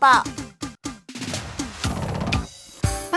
报。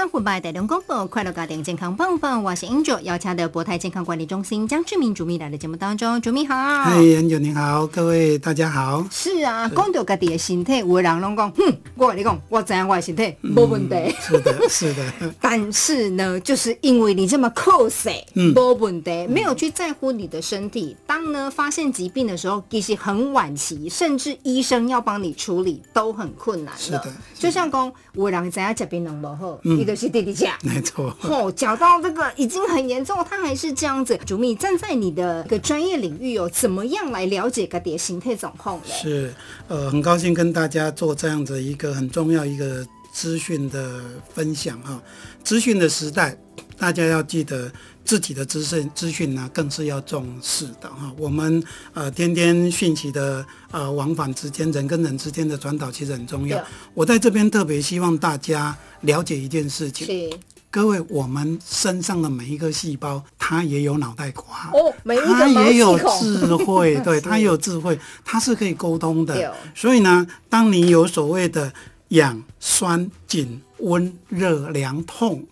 欢迎来，台中广播快乐家庭健康棒棒，我是 Angel，邀请的博泰健康管理中心江志明主秘来的节目当中，主秘好。嗨，Angel 你好，各位大家好。是啊，讲到家己的身体，有的人拢讲，哼，我跟你讲，我知样我的身体没问题。是的，是的。但是呢，就是因为你这么酷死，没问题，没有去在乎你的身体。当呢发现疾病的时候，其实很晚期，甚至医生要帮你处理都很困难是的，就像讲，有人知影疾病能不好，一个是弟弟家。没错，哦，讲到这个已经很严重，他还是这样子。主秘站在你的一个专业领域哦，怎么样来了解个蝶形态总控呢？是，呃，很高兴跟大家做这样子一个很重要一个资讯的分享哈。资讯的时代，大家要记得自己的资讯资讯呢，更是要重视的哈。我们呃，天天讯息的呃往返之间，人跟人之间的传导其实很重要。我在这边特别希望大家了解一件事情。各位，我们身上的每一个细胞，它也有脑袋瓜哦，它也有智慧，对，它也有智慧，它是可以沟通的。所以呢，当你有所谓的痒、酸、紧、温、热、凉、痛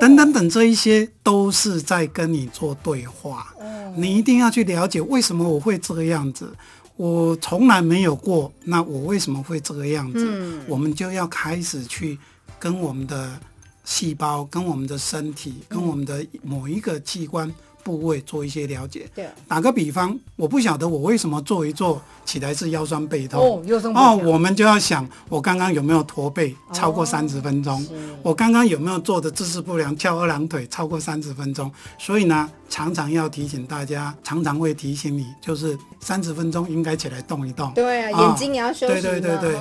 等等等这一些，都是在跟你做对话。你一定要去了解为什么我会这个样子，我从来没有过，那我为什么会这个样子？嗯，我们就要开始去跟我们的。细胞跟我们的身体，跟我们的某一个器官部位做一些了解。对，打个比方，我不晓得我为什么做一做起来是腰酸背痛。哦，腰酸背痛。哦，我们就要想，我刚刚有没有驼背超过三十分钟？我刚刚有没有做的姿势不良，翘二郎腿超过三十分钟？所以呢，常常要提醒大家，常常会提醒你，就是三十分钟应该起来动一动。对啊，眼睛也要休息。对对对对，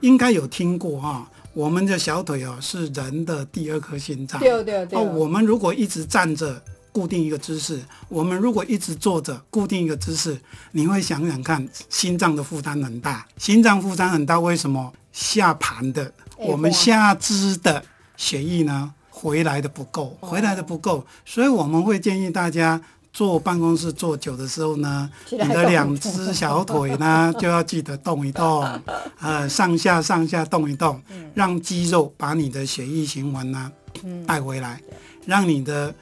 应该有听过哈。我们的小腿哦，是人的第二颗心脏。对对对。哦，我们如果一直站着，固定一个姿势；我们如果一直坐着，固定一个姿势，你会想想看，心脏的负担很大。心脏负担很大，为什么？下盘的，我们下肢的血液呢，回来的不够，回来的不够，所以我们会建议大家。坐办公室坐久的时候呢，你的两只小腿呢就要记得动一动，呃，上下上下动一动，让肌肉把你的血液循环呢带回来，让你的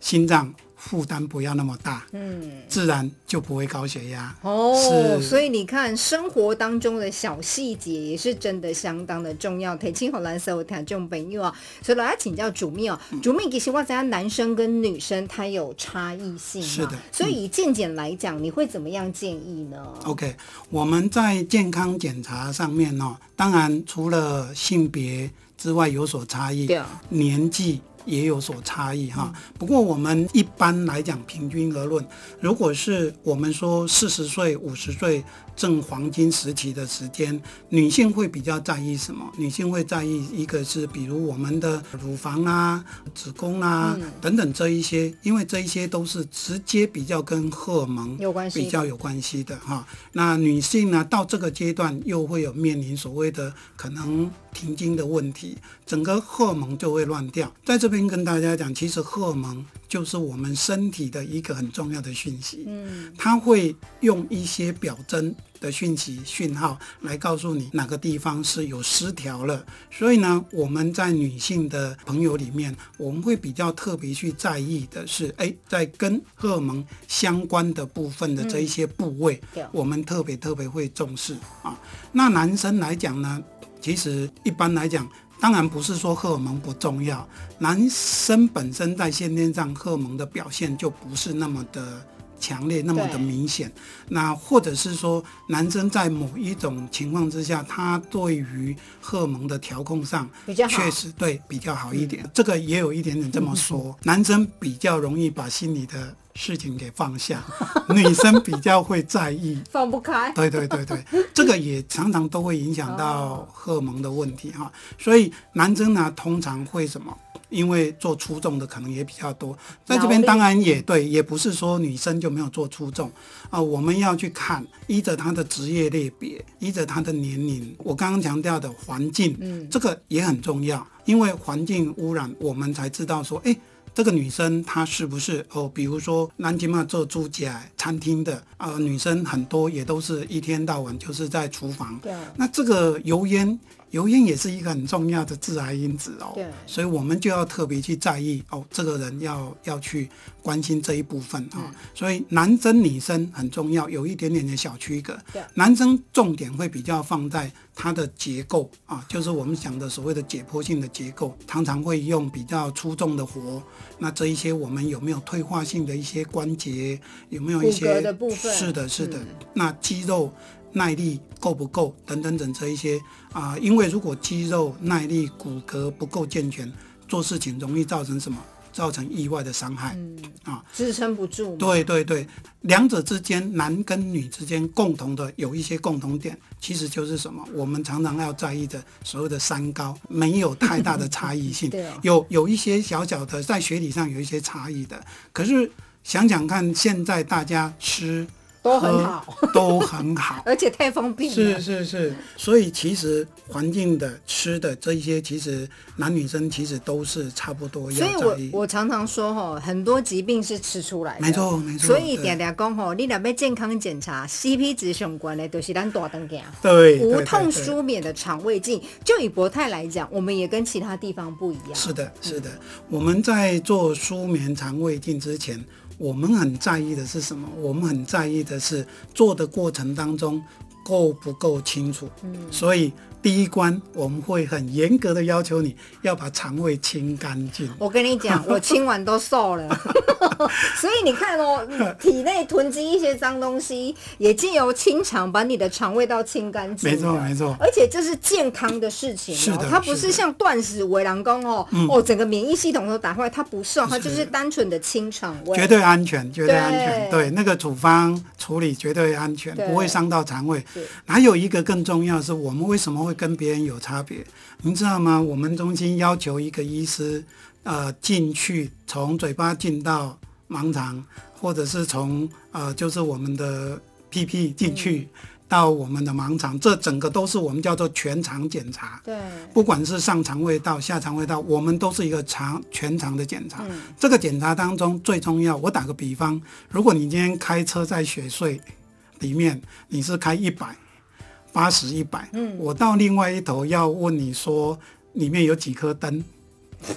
心脏。负担不要那么大，嗯，自然就不会高血压哦。所以你看，生活当中的小细节也是真的相当的重要。提青和蓝色，我谈这种朋友啊，所以来请教主秘哦。主秘其实我讲男生跟女生他有差异性，是的。所以以健检来讲，你会怎么样建议呢？OK，我们在健康检查上面呢，当然除了性别之外有所差异，年纪。也有所差异哈，不过我们一般来讲，平均而论，如果是我们说四十岁、五十岁。正黄金时期的时间，女性会比较在意什么？女性会在意一个是，比如我们的乳房啊、子宫啊等等这一些，因为这一些都是直接比较跟荷尔蒙有关系，比较有关系的哈。那女性呢，到这个阶段又会有面临所谓的可能停经的问题，整个荷尔蒙就会乱掉。在这边跟大家讲，其实荷尔蒙。就是我们身体的一个很重要的讯息，嗯，它会用一些表征的讯息讯号来告诉你哪个地方是有失调了。所以呢，我们在女性的朋友里面，我们会比较特别去在意的是，哎，在跟荷尔蒙相关的部分的这一些部位，我们特别特别会重视啊。那男生来讲呢，其实一般来讲。当然不是说荷尔蒙不重要，男生本身在先天上荷尔蒙的表现就不是那么的强烈，那么的明显。那或者是说，男生在某一种情况之下，他对于荷尔蒙的调控上确实对比较好一点。这个也有一点点这么说，男生比较容易把心里的。事情给放下，女生比较会在意，放不开。对对对对，这个也常常都会影响到荷尔蒙的问题哈。所以男生呢，通常会什么？因为做出众的可能也比较多，在这边当然也对，也不是说女生就没有做出众啊。我们要去看依着他的职业类别，依着他的年龄，我刚刚强调的环境，嗯，这个也很重要，因为环境污染，我们才知道说，哎。这个女生她是不是哦？比如说南京嘛做猪脚餐厅的啊、女生很多也都是一天到晚就是在厨房。对那这个油烟，油烟也是一个很重要的致癌因子哦。对所以我们就要特别去在意哦，这个人要要去关心这一部分啊、嗯所以男生女生很重要，有一点点的小区隔对。男生重点会比较放在它的结构啊，就是我们讲的所谓的解剖性的结构，常常会用比较粗重的活。那这一些我们有没有退化性的一些关节，有没有一骨些骼的部分是的，是的。嗯那肌肉耐力够不够等等等这一些啊、因为如果肌肉耐力、骨骼不够健全，做事情容易造成什么？造成意外的伤害。嗯啊，支撑不住。对对对，两者之间，男跟女之间共同的有一些共同点，其实就是什么？我们常常要在意的所谓的三高，没有太大的差异性 对哦，有有一些小小的在学理上有一些差异的。可是想想看，现在大家吃都很好，都很好。而且太方便了。是是是，所以其实环境的、吃的这一些，其实男女生其实都是差不多所以。我我常常说哈，很多疾病是吃出来的。没错没错所以对点点讲吼，你若要健康检查，CP 值相关的，就是咱大灯镜。对无痛舒眠的肠胃镜，就以博泰来讲，我们也跟其他地方不一样。是的，是的。我们在做舒眠肠胃镜之前，我们很在意的是什么？我们很在意的是做的过程当中够不够清楚。嗯，所以第一关我们会很严格的要求你要把肠胃清干净。我跟你讲，我清完都瘦了，所以你看哦，你体内囤积一些脏东西，也借由清肠把你的肠胃道清干净。没错没错而且这是健康的事情是的，哦它不是像断食为狼工哦，哦，整个免疫系统都打坏，它不是哦，它就是单纯的清肠胃。绝对安全，绝对安全。对对，那个处方处理绝对安全，不会伤到肠胃是。还有一个更重要是，我们为什么会跟别人有差别？您知道吗？我们中心要求一个医师，呃，进去从嘴巴进到盲肠，或者是从呃，就是我们的屁屁进去。到我们的盲肠，这整个都是我们叫做全肠检查。对，不管是上肠胃道、下肠胃道，我们都是一个肠全肠的检查。嗯这个检查当中最重要，我打个比方，如果你今天开车在雪隧里面，你是开一百、八十、一百，嗯，我到另外一头要问你说里面有几颗灯，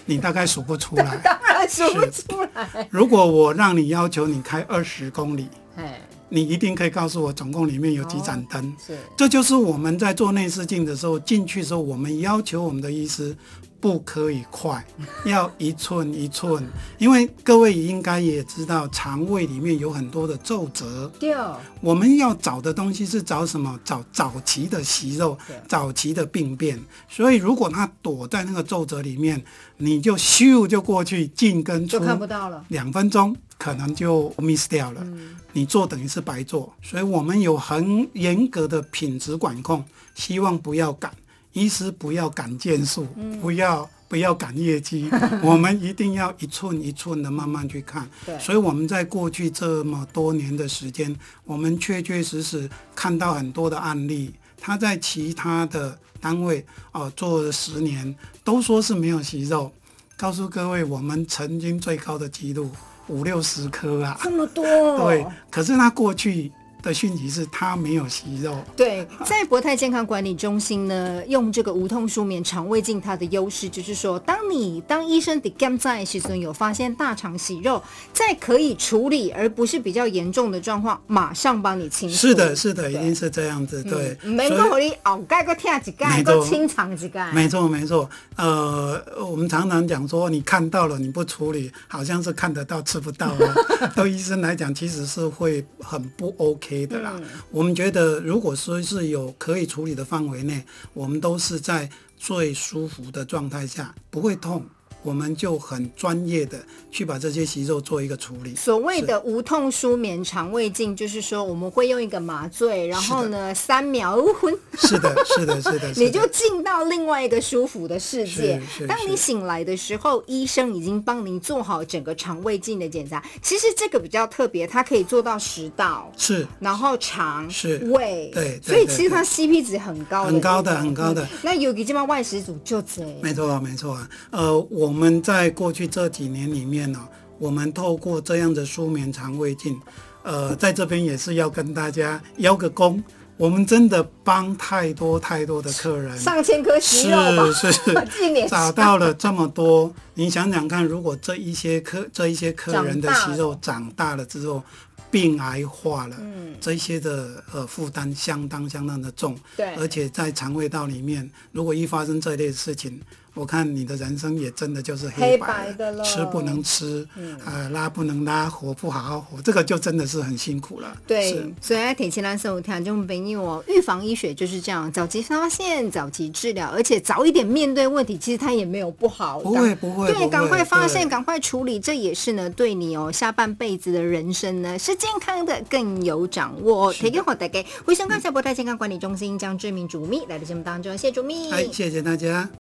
你大概数不出来。当然数不出来。如果我让你要求你开二十公里，哎，你一定可以告诉我总共里面有几盏灯。是这就是我们在做内视镜的时候，进去的时候，我们要求我们的医师不可以快，要一寸一寸，因为各位应该也知道，肠胃里面有很多的皱褶，对，我们要找的东西是找什么？找早期的息肉，早期的病变。所以如果它躲在那个皱褶里面，你就咻就过去进跟出就，看不到了。两分钟可能就 miss 掉了，你做等于是白做，所以我们有很严格的品质管控，希望不要赶，医师不要赶件数，不要不要赶业绩，我们一定要一寸一寸的慢慢去看。对所以我们在过去这么多年的时间，我们确确实实看到很多的案例，他在其他的单位哦、做了十年，都说是没有息肉。告诉各位，我们曾经最高的记录五六十颗啊，这么多，对。可是他过去的讯息是他没有息肉，对，在博泰健康管理中心呢，用这个无痛舒眠肠胃镜，它的优势就是说，当你当医生的检在时候有发现大肠息肉，在可以处理而不是比较严重的状况，马上帮你清除。是的，是的，对一定是这样子，对。嗯没所以讲你后盖个跳几盖，清肠几盖。没错，没错。呃，我们常常讲说，你看到了你不处理，好像是看得到吃不到了。对医生来讲，其实是会很不 OK 的啦。我们觉得，如果说是有可以处理的范围内，我们都是在最舒服的状态下，不会痛。我们就很专业的去把这些息肉做一个处理。所谓的无痛舒眠肠胃镜，就是说我们会用一个麻醉，然后呢三秒昏，是的，是的，是的，你就进到另外一个舒服的世界。当你醒来的时候，医生已经帮您做好整个肠胃镜的检查。其实这个比较特别，它可以做到食道。是。然后肠是。胃，对对所以其实它 CP 值很高，很高的很高的。嗯那有个地方外食组就这，没错，没错啊。呃，我们在过去这几年里面呢、我们透过这样的舒眠肠胃镜，呃，在这边也是要跟大家邀个功，我们真的帮太多太多的客人。上千颗息是肉吧，是是 找到了这么多，你想想看，如果这一些客这一些客人的息肉长大了。之后，病癌化了，嗯。这些的呃负担相当相当的重，对。而且在肠胃道里面，如果一发生这类事情，我看你的人生也真的就是黑白白的了嗯吃不能吃，呃拉不能拉，活不好好活，这个就真的是很辛苦了。对，所以在铁青蓝色听众朋友哦，预防医学就是这样，早期发现，早期治疗，而且早一点面对问题，其实它也没有不好。不会不会对，赶快发现，赶快处理，这也是呢，对你哦下半辈子的人生呢是健康的更有掌握。提给好大家，回声感谢博泰健康管理中心将志明主秘来到节目当中，谢谢主秘。哎，谢谢大家。